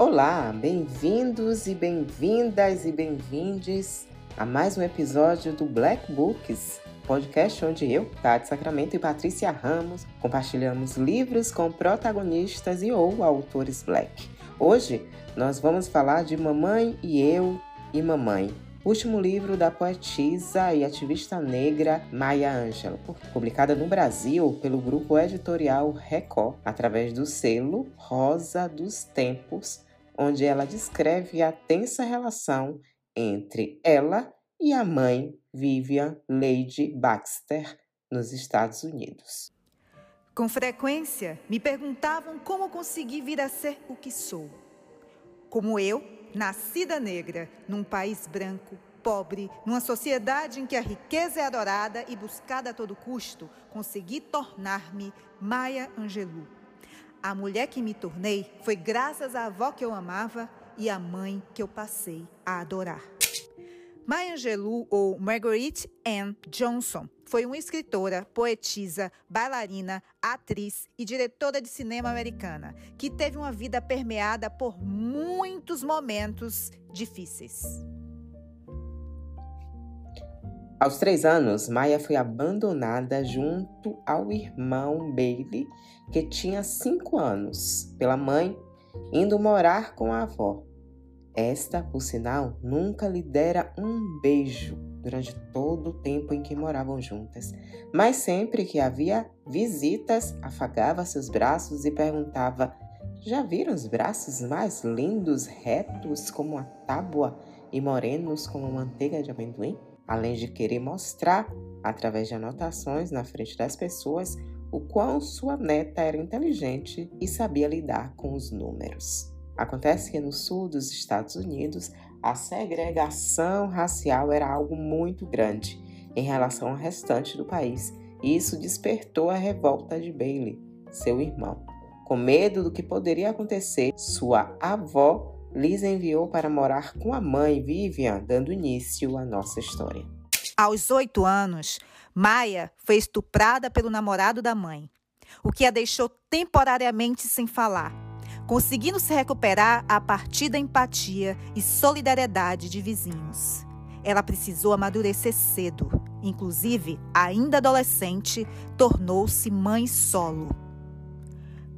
Olá, bem-vindos e bem-vindas e bem-vindes a mais um episódio do Black Books, podcast onde eu, Tati Sacramento e Patrícia Ramos compartilhamos livros com protagonistas e ou autores black. Hoje nós vamos falar de Mamãe e Eu e Mamãe, último livro da poetisa e ativista negra Maya Angelou, publicada no Brasil pelo grupo editorial Record, através do selo Rosa dos Tempos, onde ela descreve a tensa relação entre ela e a mãe Vivian Lady Baxter nos Estados Unidos. Com frequência, me perguntavam como consegui vir a ser o que sou. Como eu, nascida negra, num país branco, pobre, numa sociedade em que a riqueza é adorada e buscada a todo custo, consegui tornar-me Maya Angelou. A mulher que me tornei foi graças à avó que eu amava e à mãe que eu passei a adorar. Maya Angelou, ou Marguerite Ann Johnson, foi uma escritora, poetisa, bailarina, atriz e diretora de cinema americana, que teve uma vida permeada por muitos momentos difíceis. Aos três anos, Maya foi abandonada junto ao irmão Bailey, que tinha cinco anos, pela mãe, indo morar com a avó. Esta, por sinal, nunca lhe dera um beijo durante todo o tempo em que moravam juntas, mas sempre que havia visitas, afagava seus braços e perguntava: Já viram os braços mais lindos, retos como uma tábua e morenos como manteiga de amendoim? Além de querer mostrar, através de anotações na frente das pessoas, o quão sua neta era inteligente e sabia lidar com os números. Acontece que no sul dos Estados Unidos, a segregação racial era algo muito grande em relação ao restante do país, e isso despertou a revolta de Bailey, seu irmão. Com medo do que poderia acontecer, sua avó Liz enviou para morar com a mãe Vivian, dando início à nossa história. Aos oito anos, Maya foi estuprada pelo namorado da mãe, o que a deixou temporariamente sem falar conseguindo se recuperar a partir da empatia e solidariedade de vizinhos. Ela precisou amadurecer cedo, inclusive, ainda adolescente, tornou-se mãe solo.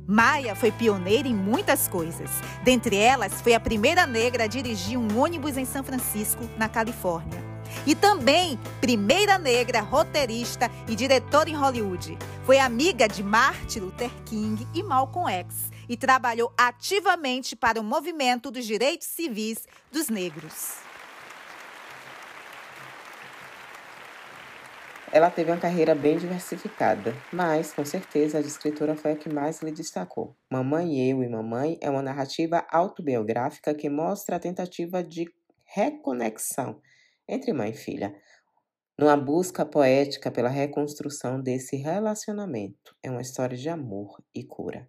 Maia foi pioneira em muitas coisas. Dentre elas, foi a primeira negra a dirigir um ônibus em São Francisco, na Califórnia. E também primeira negra roteirista e diretora em Hollywood. Foi amiga de Martin Luther King e Malcolm X e trabalhou ativamente para o movimento dos direitos civis dos negros. Ela teve uma carreira bem diversificada, mas com certeza a de escritora foi a que mais lhe destacou. Mamãe Eu e Mamãe é uma narrativa autobiográfica que mostra a tentativa de reconexão entre mãe e filha, numa busca poética pela reconstrução desse relacionamento. É uma história de amor e cura.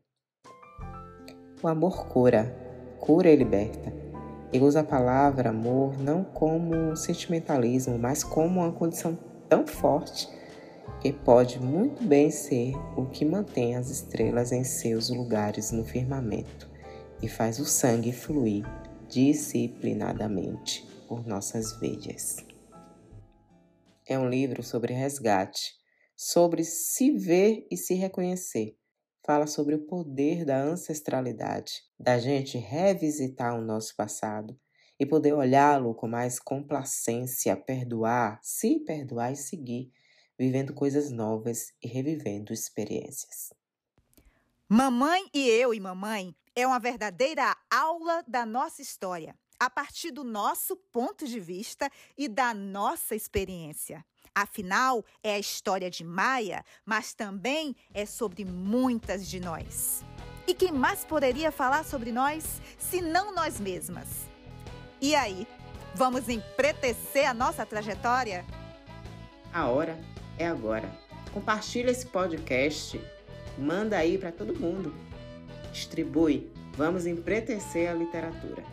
O amor cura, cura e liberta. Ele usa a palavra amor não como um sentimentalismo, mas como uma condição tão forte que pode muito bem ser o que mantém as estrelas em seus lugares no firmamento e faz o sangue fluir disciplinadamente por nossas veias. É um livro sobre resgate, sobre se ver e se reconhecer fala sobre o poder da ancestralidade, da gente revisitar o nosso passado e poder olhá-lo com mais complacência, perdoar, se perdoar e seguir, vivendo coisas novas e revivendo experiências. Mamãe e eu e mamãe é uma verdadeira aula da nossa história, a partir do nosso ponto de vista e da nossa experiência. Afinal, é a história de Maia, mas também é sobre muitas de nós. E quem mais poderia falar sobre nós se não nós mesmas? E aí, vamos empretecer a nossa trajetória? A hora é agora. Compartilha esse podcast, manda aí para todo mundo. Distribui. Vamos empretecer a literatura.